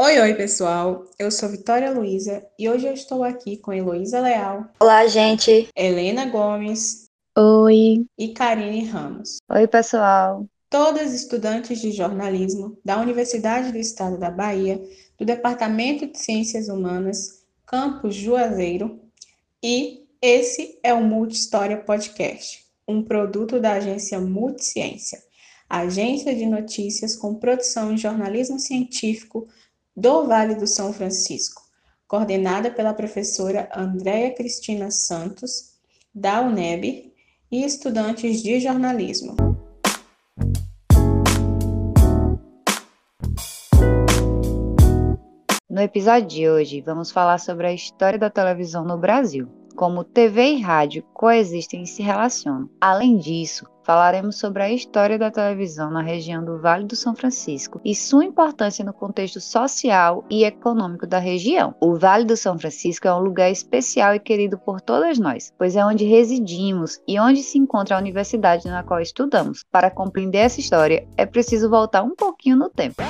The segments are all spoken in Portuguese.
Oi, oi, pessoal. Eu sou Vitória Luiza e hoje eu estou aqui com Heloísa Leal. Olá, gente. Helena Gomes. Oi. E Karine Ramos. Oi, pessoal. Todas estudantes de jornalismo da Universidade do Estado da Bahia, do Departamento de Ciências Humanas, Campus Juazeiro, e esse é o Multistória Podcast, um produto da agência Multiciência, agência de notícias com produção em jornalismo científico do Vale do São Francisco, coordenada pela professora Andréia Cristina Santos, da UNEB, e estudantes de jornalismo. No episódio de hoje, vamos falar sobre a história da televisão no Brasil como TV e rádio coexistem e se relacionam. Além disso, falaremos sobre a história da televisão na região do Vale do São Francisco e sua importância no contexto social e econômico da região. O Vale do São Francisco é um lugar especial e querido por todas nós, pois é onde residimos e onde se encontra a universidade na qual estudamos. Para compreender essa história, é preciso voltar um pouquinho no tempo.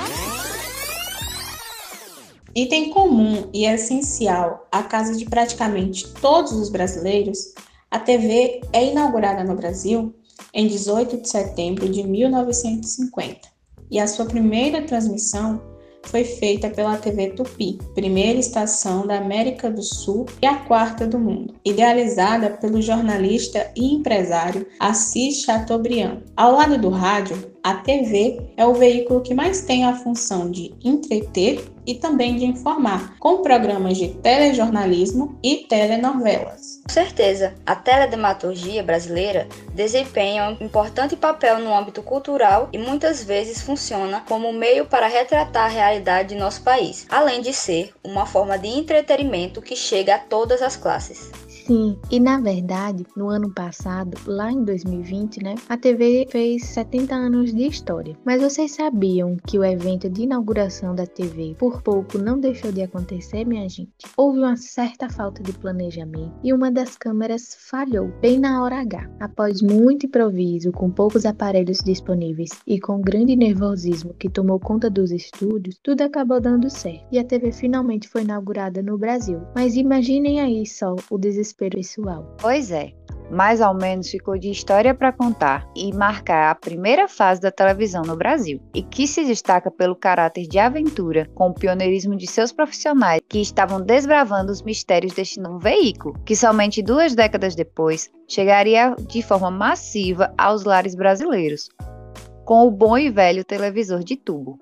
Item comum e essencial à casa de praticamente todos os brasileiros, a TV é inaugurada no Brasil em 18 de setembro de 1950 e a sua primeira transmissão foi feita pela TV Tupi, primeira estação da América do Sul e a quarta do mundo, idealizada pelo jornalista e empresário Assis Chateaubriand. Ao lado do rádio, a TV é o veículo que mais tem a função de entreter e também de informar, com programas de telejornalismo e telenovelas. Com certeza, a teledramaturgia brasileira desempenha um importante papel no âmbito cultural e muitas vezes funciona como meio para retratar a realidade de nosso país, além de ser uma forma de entretenimento que chega a todas as classes. Sim, e na verdade, no ano passado, lá em 2020, né, a TV fez 70 anos de história. Mas vocês sabiam que o evento de inauguração da TV por pouco não deixou de acontecer, minha gente? Houve uma certa falta de planejamento e uma das câmeras falhou bem na hora H. Após muito improviso, com poucos aparelhos disponíveis e com grande nervosismo que tomou conta dos estúdios, tudo acabou dando certo e a TV finalmente foi inaugurada no Brasil. Mas imaginem aí só o desespero pessoal. Pois é, mais ou menos ficou de história para contar e marcar a primeira fase da televisão no Brasil, e que se destaca pelo caráter de aventura, com o pioneirismo de seus profissionais que estavam desbravando os mistérios deste novo veículo, que somente duas décadas depois chegaria de forma massiva aos lares brasileiros, com o bom e velho televisor de tubo.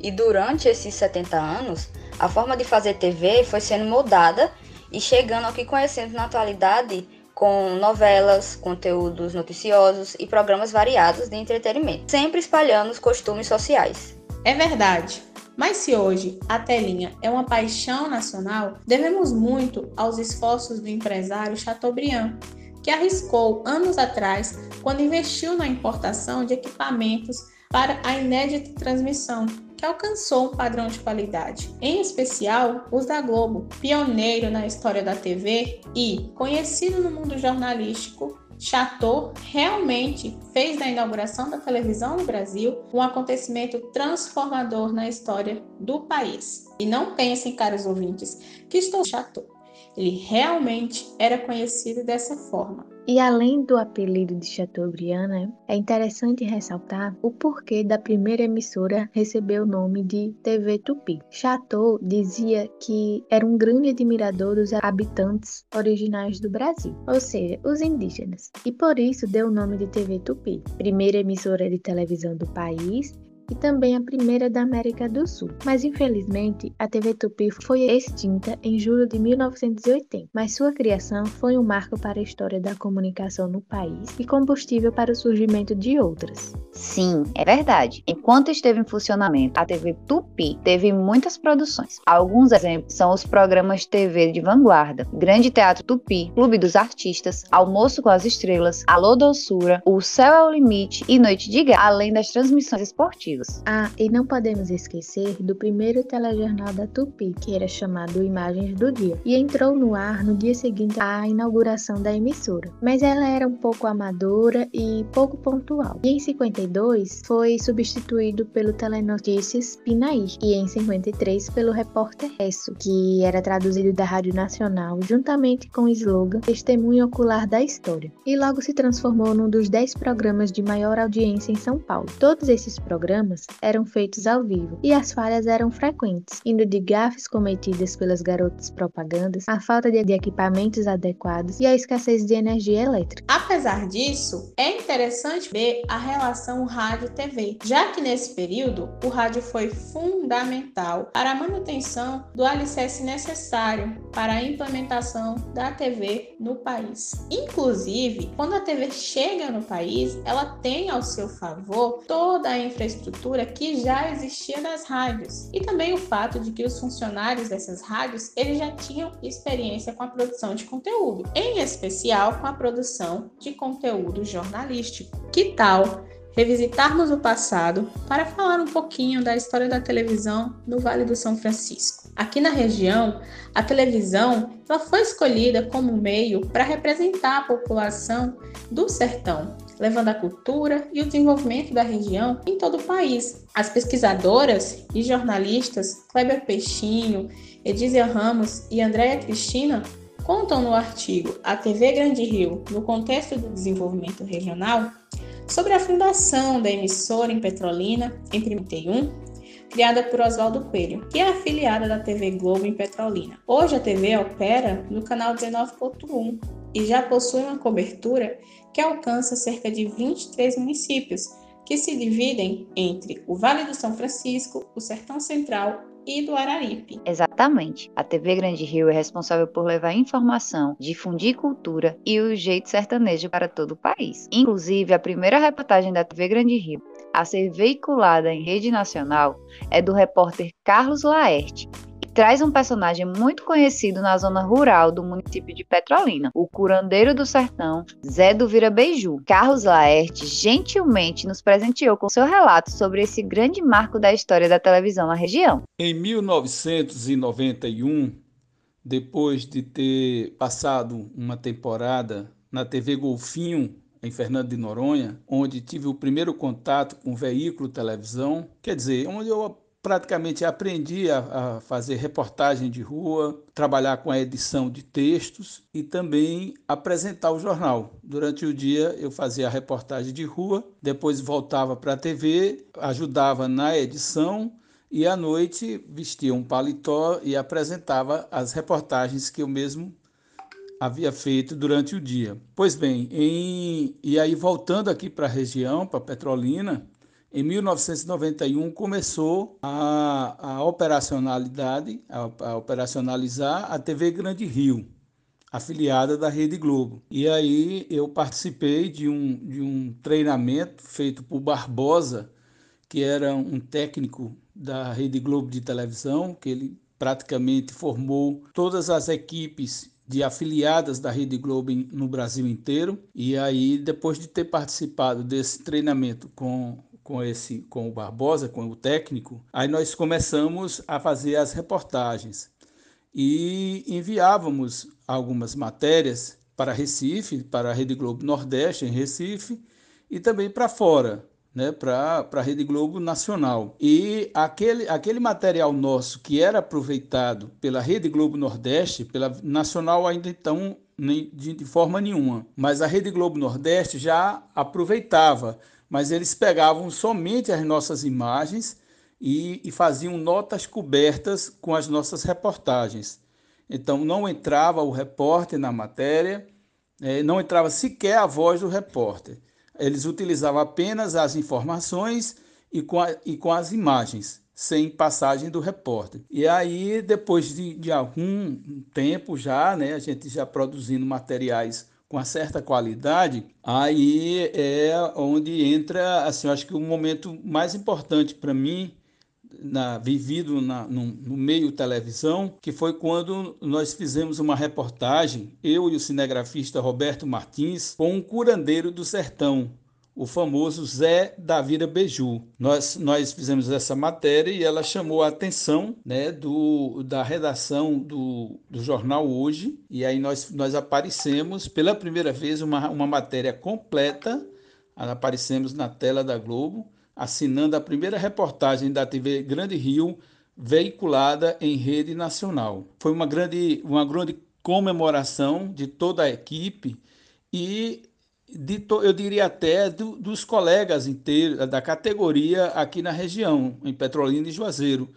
E durante esses 70 anos, a forma de fazer TV foi sendo moldada e chegando ao que conhecemos na atualidade com novelas, conteúdos noticiosos e programas variados de entretenimento, sempre espalhando os costumes sociais. É verdade. Mas se hoje a telinha é uma paixão nacional, devemos muito aos esforços do empresário Chateaubriand, que arriscou anos atrás quando investiu na importação de equipamentos para a inédita transmissão que alcançou um padrão de qualidade, em especial os da Globo, pioneiro na história da TV e conhecido no mundo jornalístico Chateau realmente fez da inauguração da televisão no Brasil um acontecimento transformador na história do país. E não pensem, caros ouvintes, que estou Chateau. Ele realmente era conhecido dessa forma. E além do apelido de Chateaubriand, né, é interessante ressaltar o porquê da primeira emissora receber o nome de TV Tupi. Chateau dizia que era um grande admirador dos habitantes originais do Brasil, ou seja, os indígenas, e por isso deu o nome de TV Tupi, primeira emissora de televisão do país e também a primeira da América do Sul. Mas infelizmente, a TV Tupi foi extinta em julho de 1980, mas sua criação foi um marco para a história da comunicação no país e combustível para o surgimento de outras. Sim, é verdade. Enquanto esteve em funcionamento, a TV Tupi teve muitas produções. Alguns exemplos são os programas TV de vanguarda, Grande Teatro Tupi, Clube dos Artistas, Almoço com as Estrelas, Alô Doçura, O Céu é o Limite e Noite de Guerra, além das transmissões esportivas Ah, e não podemos esquecer do primeiro telejornal da Tupi, que era chamado Imagens do Dia, e entrou no ar no dia seguinte à inauguração da emissora. Mas ela era um pouco amadora e pouco pontual. E em 52 foi substituído pelo Telenotícias Pinaí, e em 53 pelo Repórter Resso, que era traduzido da Rádio Nacional juntamente com o slogan Testemunho Ocular da História. E logo se transformou num dos 10 programas de maior audiência em São Paulo. Todos esses programas eram feitos ao vivo e as falhas eram frequentes, indo de gafes cometidas pelas garotas propagandas, a falta de equipamentos adequados e a escassez de energia elétrica. Apesar disso, é interessante ver a relação rádio-TV, já que nesse período o rádio foi fundamental para a manutenção do alicerce necessário para a implementação da TV no país. Inclusive, quando a TV chega no país, ela tem ao seu favor toda a infraestrutura que já existia das rádios e também o fato de que os funcionários dessas rádios eles já tinham experiência com a produção de conteúdo, em especial com a produção de conteúdo jornalístico. Que tal revisitarmos o passado para falar um pouquinho da história da televisão no Vale do São Francisco. Aqui na região, a televisão ela foi escolhida como meio para representar a população do sertão, levando a cultura e o desenvolvimento da região em todo o país. As pesquisadoras e jornalistas Kleber Peixinho, Edízia Ramos e Andréia Cristina contam no artigo A TV Grande Rio no contexto do desenvolvimento regional sobre a fundação da emissora em Petrolina em 31, criada por Oswaldo Coelho, que é afiliada da TV Globo em Petrolina. Hoje a TV opera no canal 19.1 e já possui uma cobertura que alcança cerca de 23 municípios, que se dividem entre o Vale do São Francisco, o Sertão Central e do Araripe. Exatamente. A TV Grande Rio é responsável por levar informação, difundir cultura e o jeito sertanejo para todo o país. Inclusive, a primeira reportagem da TV Grande Rio a ser veiculada em rede nacional é do repórter Carlos Laerte, traz um personagem muito conhecido na zona rural do município de Petrolina, o curandeiro do sertão, Zé do Vira Beiju. Carlos Laerte gentilmente nos presenteou com seu relato sobre esse grande marco da história da televisão na região. Em 1991, depois de ter passado uma temporada na TV Golfinho, em Fernando de Noronha, onde tive o primeiro contato com o veículo televisão, quer dizer, onde eu praticamente aprendi a, a, fazer reportagem de rua, trabalhar com a edição de textos e também apresentar o jornal. Durante o dia eu fazia a reportagem de rua, depois voltava para a TV, ajudava na edição e à noite vestia um paletó e apresentava as reportagens que eu mesmo havia feito durante o dia. Pois bem, em, e aí voltando aqui para a região, para Petrolina, em 1991 começou a, a operacionalidade, a, a, operacionalizar a TV Grande Rio, afiliada da Rede Globo. E aí eu participei de um, de um treinamento feito por Barbosa, que era um técnico da Rede Globo de televisão, que ele praticamente formou todas as equipes de afiliadas da Rede Globo no Brasil inteiro. E aí, depois de ter participado desse treinamento com com esse com o Barbosa, com o técnico, aí nós começamos a fazer as reportagens e enviávamos algumas matérias para Recife, para a Rede Globo Nordeste em Recife e também para fora, né, para a Rede Globo Nacional. E aquele, aquele material nosso que era aproveitado pela Rede Globo Nordeste, pela Nacional ainda então nem, de, de forma nenhuma, mas a Rede Globo Nordeste já aproveitava mas eles pegavam somente as nossas imagens e, e faziam notas cobertas com as nossas reportagens. Então não entrava o repórter na matéria, é, não entrava sequer a voz do repórter. Eles utilizavam apenas as informações e com, a, e com as imagens, sem passagem do repórter. E aí, depois de, de algum tempo já, né, a gente já produzindo materiais com uma certa qualidade, aí é onde entra, assim, eu acho que o momento mais importante para mim, na, vivido na, no, no, meio televisão, que foi quando nós fizemos uma reportagem, eu e o cinegrafista Roberto Martins, com um curandeiro do sertão, o famoso Zé da Beiju. Nós, nós fizemos essa matéria e ela chamou a atenção né, do, da redação do, do jornal Hoje, e aí nós, nós aparecemos pela primeira vez uma, uma matéria completa, aparecemos na tela da Globo, assinando a primeira reportagem da TV Grande Rio, veiculada em rede nacional. Foi uma grande, uma grande comemoração de toda a equipe e de, eu diria até do, dos colegas inteiros da categoria aqui na região, em Petrolina e Juazeiro,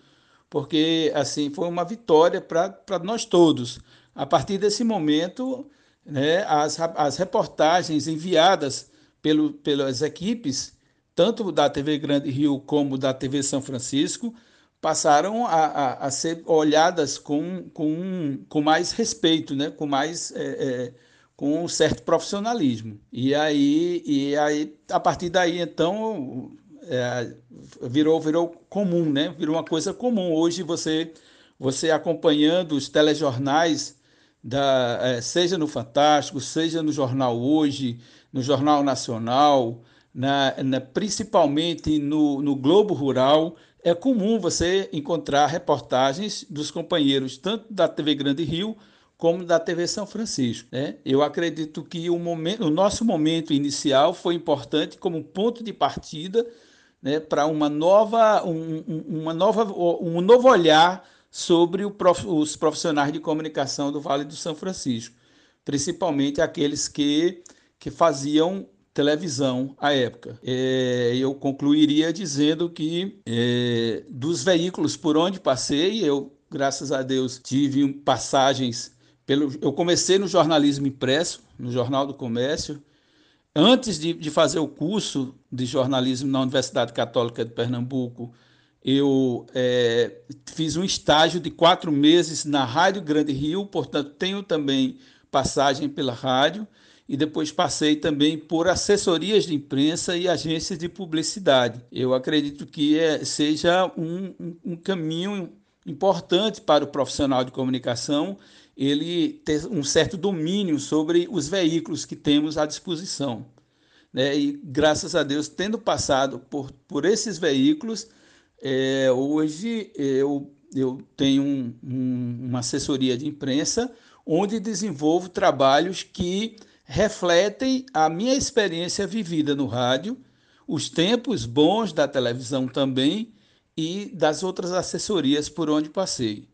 porque assim foi uma vitória para nós todos. A partir desse momento, né, as, as reportagens enviadas pelo, pelas equipes, tanto da TV Grande Rio como da TV São Francisco, passaram a, a, a ser olhadas com, com, com mais respeito, né, com mais. É, é, com um certo profissionalismo. E aí, e aí a partir daí, então, é, virou, virou comum, né? Virou uma coisa comum. Hoje você, você acompanhando os telejornais, da, é, seja no Fantástico, seja no Jornal Hoje, no Jornal Nacional, na, na, principalmente no, no Globo Rural, é comum você encontrar reportagens dos companheiros tanto da TV Grande Rio como da TV São Francisco. Né? Eu acredito que o, momento, o nosso momento inicial foi importante como ponto de partida né, para uma nova, um, uma nova, um novo olhar sobre prof, os profissionais de comunicação do Vale do São Francisco, principalmente aqueles que, que faziam televisão à época. É, eu concluiria dizendo que é, dos veículos por onde passei, eu, graças a Deus, tive passagens pelo, eu comecei no jornalismo impresso, no Jornal do Comércio. Antes de, de fazer o curso de jornalismo na Universidade Católica de Pernambuco, eu é, fiz um estágio de quatro meses na Rádio Grande Rio, portanto, tenho também passagem pela rádio, e depois passei também por assessorias de imprensa e agências de publicidade. Eu acredito que é, seja um, um, um caminho importante para o profissional de comunicação ele ter um certo domínio sobre os veículos que temos à disposição. Né? E graças a Deus, tendo passado por, por esses veículos, é, hoje eu, eu tenho um, um, uma assessoria de imprensa onde desenvolvo trabalhos que refletem a minha experiência vivida no rádio, os tempos bons da televisão também e das outras assessorias por onde passei.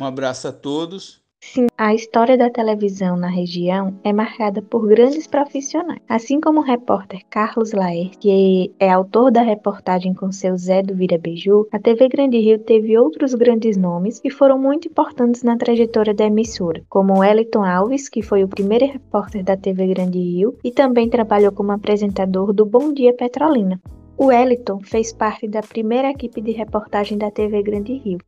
Um abraço a todos Sim, a história da televisão na região é marcada por grandes profissionais. Assim como o repórter Carlos Laerte, que é autor da reportagem com seu Zé do Vira Beiju, a TV Grande Rio teve outros grandes nomes que foram muito importantes na trajetória da emissora, como Wellington Alves, que foi o primeiro repórter da TV Grande Rio e também trabalhou como apresentador do Bom Dia Petrolina. O Wellington fez parte da primeira equipe de reportagem da TV Grande Rio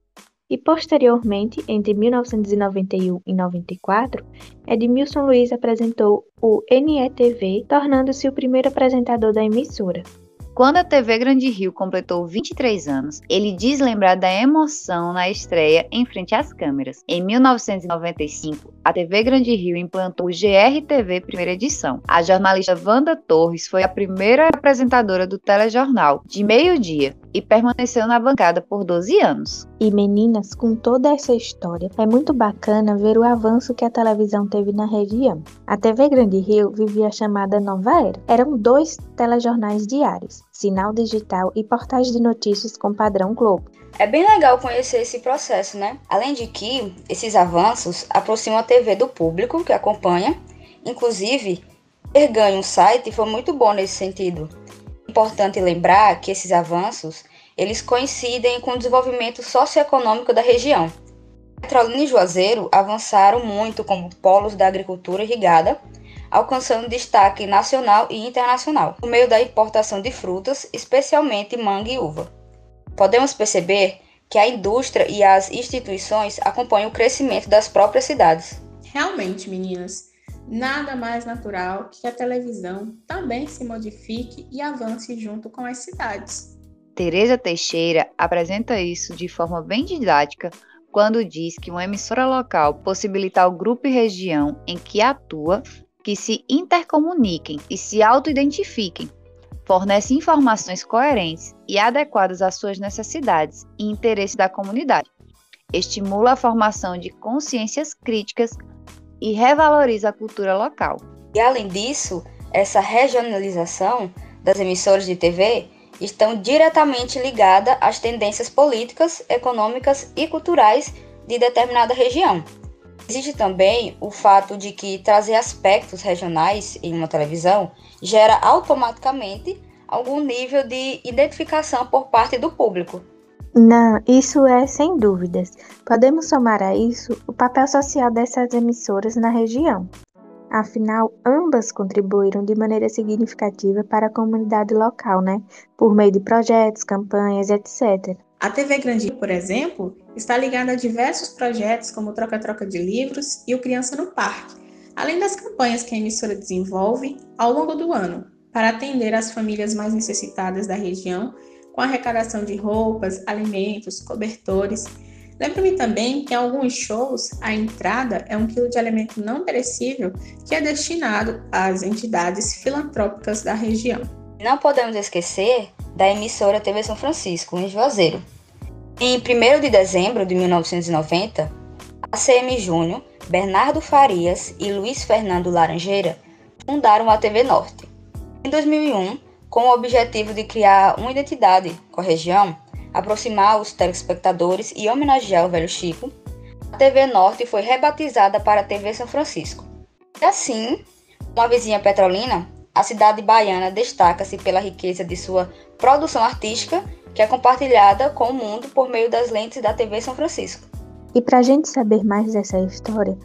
e posteriormente, entre 1991 e 94, Edmilson Luiz apresentou o NETV, tornando-se o primeiro apresentador da emissora. Quando a TV Grande Rio completou 23 anos, ele diz lembrar da emoção na estreia em frente às câmeras. Em 1995, a TV Grande Rio implantou o GRTV primeira edição. A jornalista Wanda Torres foi a primeira apresentadora do telejornal, de meio-dia, e permaneceu na bancada por 12 anos. E meninas, com toda essa história, é muito bacana ver o avanço que a televisão teve na região. A TV Grande Rio vivia a chamada Nova Era. Eram dois telejornais diários, sinal digital e portais de notícias com padrão Globo. É bem legal conhecer esse processo, né? Além de que esses avanços aproximam a TV do público que acompanha. Inclusive, ter ganho um site foi muito bom nesse sentido importante lembrar que esses avanços eles coincidem com o desenvolvimento socioeconômico da região. Petrolina e Juazeiro avançaram muito como polos da agricultura irrigada, alcançando destaque nacional e internacional, por meio da importação de frutas, especialmente manga e uva. Podemos perceber que a indústria e as instituições acompanham o crescimento das próprias cidades. Realmente, meninas, nada mais natural que a televisão também se modifique e avance junto com as cidades. Teresa Teixeira apresenta isso de forma bem didática quando diz que uma emissora local possibilita ao grupo e região em que atua que se intercomuniquem e se auto-identifiquem, fornece informações coerentes e adequadas às suas necessidades e interesses da comunidade, estimula a formação de consciências críticas e revaloriza a cultura local. E além disso, essa regionalização das emissoras de TV estão diretamente ligadas às tendências políticas, econômicas e culturais de determinada região. Existe também o fato de que trazer aspectos regionais em uma televisão gera automaticamente algum nível de identificação por parte do público. Não, isso é sem dúvidas. Podemos somar a isso o papel social dessas emissoras na região. Afinal, ambas contribuíram de maneira significativa para a comunidade local, né? Por meio de projetos, campanhas, etc. A TV Grande, por exemplo, está ligada a diversos projetos como Troca-Troca de Livros e o Criança no Parque, além das campanhas que a emissora desenvolve ao longo do ano para atender as famílias mais necessitadas da região com arrecadação de roupas, alimentos, cobertores. Lembre-me também que em alguns shows a entrada é um quilo de alimento não perecível que é destinado às entidades filantrópicas da região. Não podemos esquecer da emissora TV São Francisco, em Juazeiro. Em 1 de dezembro de 1990, a CM Júnior, Bernardo Farias e Luiz Fernando Laranjeira fundaram a TV Norte. Em 2001, com o objetivo de criar uma identidade com a região, aproximar os telespectadores e homenagear o velho Chico, a TV Norte foi rebatizada para a TV São Francisco. E assim, uma vizinha petrolina, a cidade baiana destaca-se pela riqueza de sua produção artística, que é compartilhada com o mundo por meio das lentes da TV São Francisco. E para a gente saber mais dessa história,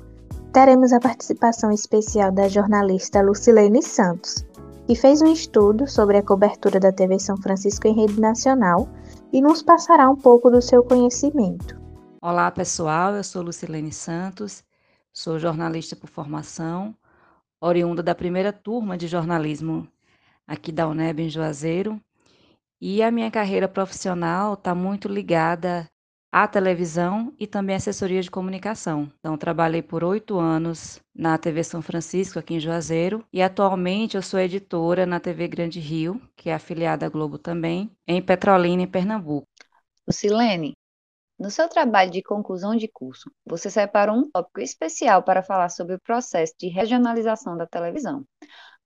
teremos a participação especial da jornalista Lucilene Santos, que fez um estudo sobre a cobertura da TV São Francisco em rede nacional e nos passará um pouco do seu conhecimento. Olá, pessoal. Eu sou Lucilene Santos, sou jornalista por formação, oriunda da primeira turma de jornalismo aqui da UNEB em Juazeiro. E a minha carreira profissional está muito ligada a televisão e também assessoria de comunicação. Então, trabalhei por oito anos na TV São Francisco, aqui em Juazeiro, e atualmente eu sou editora na TV Grande Rio, que é afiliada à Globo também, em Petrolina, em Pernambuco. Silene, no seu trabalho de conclusão de curso, você separou um tópico especial para falar sobre o processo de regionalização da televisão.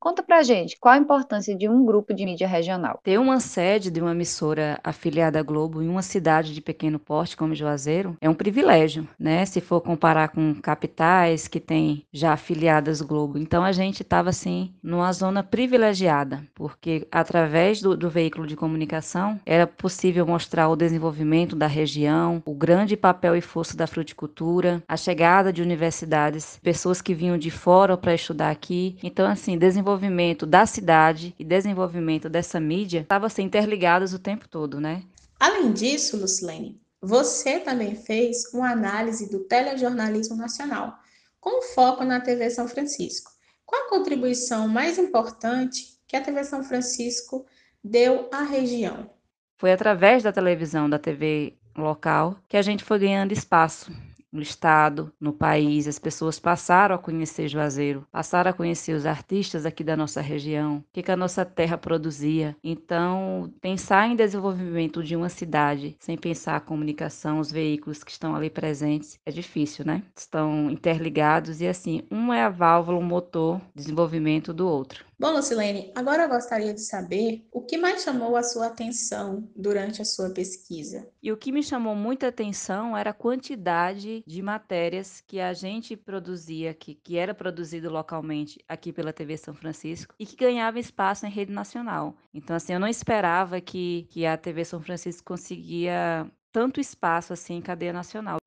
Conta pra gente qual a importância de um grupo de mídia regional. Ter uma sede de uma emissora afiliada à Globo em uma cidade de pequeno porte como Juazeiro é um privilégio, né? Se for comparar com capitais que têm já afiliadas Globo. Então a gente estava assim numa zona privilegiada, porque através do, do veículo de comunicação era possível mostrar o desenvolvimento da região, o grande papel e força da fruticultura, a chegada de universidades, pessoas que vinham de fora para estudar aqui. Então assim, desenvolvimento desenvolvimento da cidade e desenvolvimento dessa mídia estavam assim, interligados o tempo todo, né? Além disso, Lucilene, você também fez uma análise do telejornalismo nacional, com foco na TV São Francisco. Qual a contribuição mais importante que a TV São Francisco deu à região? Foi através da televisão, da TV local, que a gente foi ganhando espaço no estado, no país, as pessoas passaram a conhecer Juazeiro, passaram a conhecer os artistas aqui da nossa região, o que, que a nossa terra produzia. Então, pensar em desenvolvimento de uma cidade sem pensar a comunicação, os veículos que estão ali presentes, é difícil, né? Estão interligados e assim, um é a válvula, o motor, desenvolvimento do outro. Bom, Lucilene, agora eu gostaria de saber o que mais chamou a sua atenção durante a sua pesquisa. E o que me chamou muita atenção era a quantidade de matérias que a gente produzia aqui, que era produzido localmente aqui pela TV São Francisco e que ganhava espaço em rede nacional. Então, assim, eu não esperava que, que a TV São Francisco conseguia tanto espaço assim em cadeia nacional.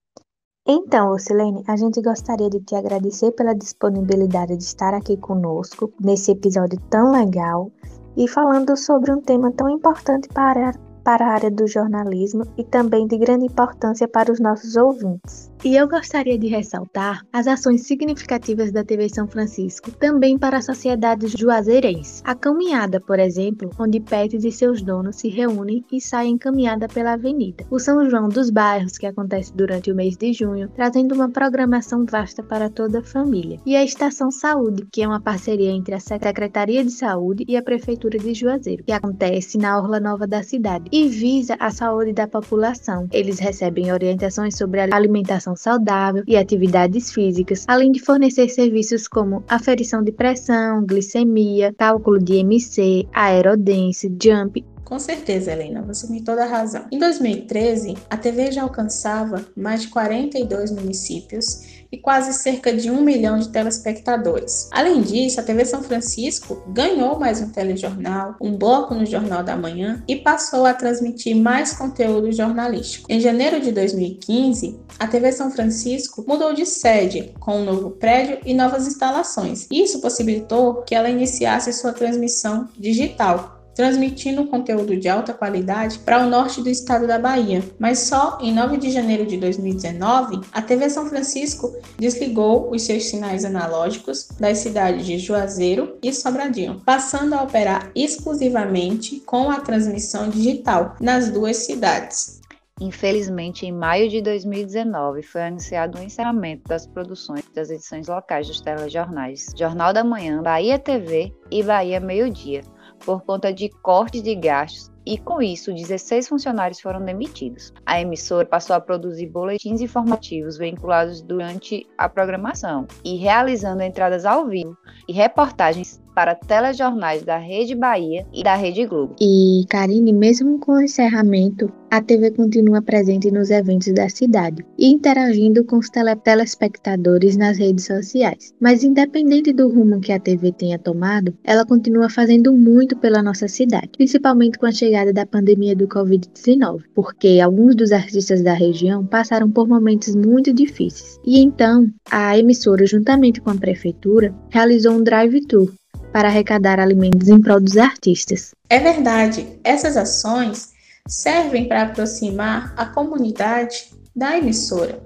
Então, Lucilene, a gente gostaria de te agradecer pela disponibilidade de estar aqui conosco nesse episódio tão legal e falando sobre um tema tão importante para, para a área do jornalismo e também de grande importância para os nossos ouvintes. E eu gostaria de ressaltar as ações significativas da TV São Francisco também para a sociedade juazeirense. A caminhada, por exemplo, onde Pets e seus donos se reúnem e saem caminhada pela avenida. O São João dos Bairros, que acontece durante o mês de junho, trazendo uma programação vasta para toda a família. E a Estação Saúde, que é uma parceria entre a Secretaria de Saúde e a Prefeitura de Juazeiro, que acontece na Orla Nova da cidade e visa a saúde da população. Eles recebem orientações sobre alimentação saudável e atividades físicas, além de fornecer serviços como aferição de pressão, glicemia, cálculo de MC, aerodance, jump com certeza, Helena, você tem toda a razão. Em 2013, a TV já alcançava mais de 42 municípios e quase cerca de um milhão de telespectadores. Além disso, a TV São Francisco ganhou mais um telejornal, um bloco no Jornal da Manhã e passou a transmitir mais conteúdo jornalístico. Em janeiro de 2015, a TV São Francisco mudou de sede, com um novo prédio e novas instalações. Isso possibilitou que ela iniciasse sua transmissão digital, transmitindo conteúdo de alta qualidade para o norte do estado da Bahia. Mas só em 9 de janeiro de 2019, a TV São Francisco desligou os seus sinais analógicos das cidades de Juazeiro e Sobradinho, passando a operar exclusivamente com a transmissão digital nas duas cidades. Infelizmente, em maio de 2019, foi anunciado o encerramento das produções das edições locais dos telejornais Jornal da Manhã, Bahia TV e Bahia Meio Dia, por conta de cortes de gastos e com isso 16 funcionários foram demitidos. A emissora passou a produzir boletins informativos vinculados durante a programação e realizando entradas ao vivo e reportagens para telejornais da Rede Bahia e da Rede Globo. E, Karine, mesmo com o encerramento, a TV continua presente nos eventos da cidade e interagindo com os tele telespectadores nas redes sociais. Mas, independente do rumo que a TV tenha tomado, ela continua fazendo muito pela nossa cidade, principalmente com a chegada da pandemia do Covid-19, porque alguns dos artistas da região passaram por momentos muito difíceis. E então, a emissora, juntamente com a prefeitura, realizou um drive-tour para arrecadar alimentos em prol dos artistas. É verdade, essas ações servem para aproximar a comunidade da emissora.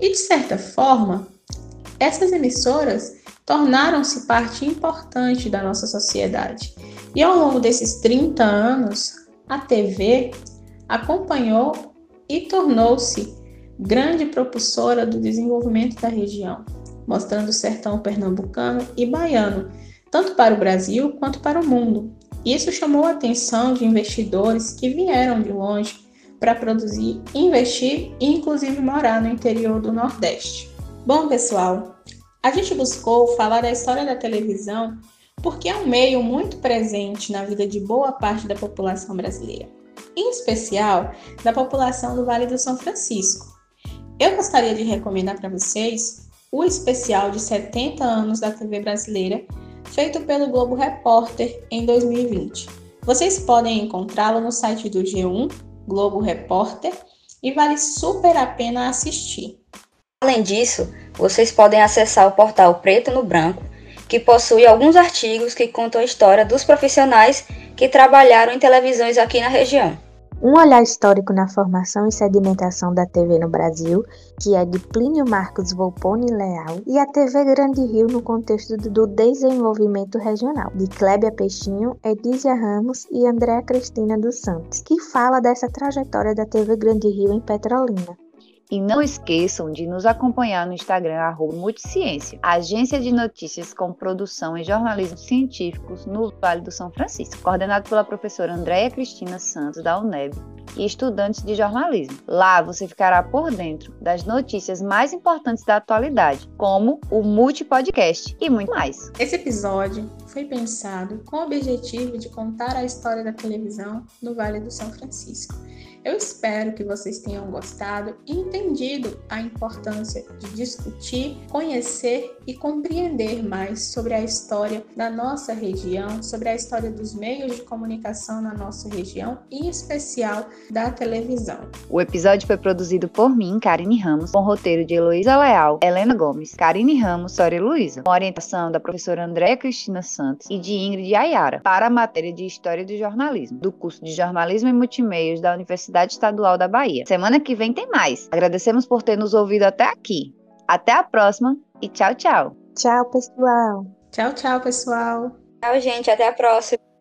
E de certa forma, essas emissoras tornaram-se parte importante da nossa sociedade. E ao longo desses 30 anos, a TV acompanhou e tornou-se grande propulsora do desenvolvimento da região, mostrando o sertão pernambucano e baiano tanto para o Brasil quanto para o mundo. Isso chamou a atenção de investidores que vieram de longe para produzir, investir e inclusive morar no interior do Nordeste. Bom, pessoal, a gente buscou falar da história da televisão porque é um meio muito presente na vida de boa parte da população brasileira, em especial da população do Vale do São Francisco. Eu gostaria de recomendar para vocês o especial de 70 anos da TV brasileira feito pelo Globo Repórter em 2020. Vocês podem encontrá-lo no site do G1, Globo Repórter, e vale super a pena assistir. Além disso, vocês podem acessar o portal Preto no Branco, que possui alguns artigos que contam a história dos profissionais que trabalharam em televisões aqui na região. Um olhar histórico na formação e sedimentação da TV no Brasil, que é de Plínio Marcos Volpone Leal, e a TV Grande Rio no contexto do desenvolvimento regional, de Clébia Peixinho, Edísia Ramos e Andréa Cristina dos Santos, que fala dessa trajetória da TV Grande Rio em Petrolina. E não esqueçam de nos acompanhar no Instagram, arroba Multiciência, agência de notícias com produção e jornalismo científicos no Vale do São Francisco, coordenado pela professora Andréia Cristina Santos, da UNEB, e estudantes de jornalismo. Lá você ficará por dentro das notícias mais importantes da atualidade, como o Multi Podcast e muito mais. Esse episódio foi pensado com o objetivo de contar a história da televisão no Vale do São Francisco eu espero que vocês tenham gostado e entendido a importância de discutir, conhecer e compreender mais sobre a história da nossa região, sobre a história dos meios de comunicação na nossa região e, em especial, da televisão. O episódio foi produzido por mim, Karine Ramos, com roteiro de Heloísa Leal, Helena Gomes, Karine Ramos, Sória Luiza, com orientação da professora Andréa Cristina Santos e de Ingrid Ayara, para a matéria de História do Jornalismo, do curso de Jornalismo e Multimeios da Universidade Universidade Estadual da Bahia. Semana que vem tem mais. Agradecemos por ter nos ouvido até aqui. Até a próxima e tchau, tchau. Tchau, pessoal. Tchau, tchau, pessoal. Tchau, gente. Até a próxima.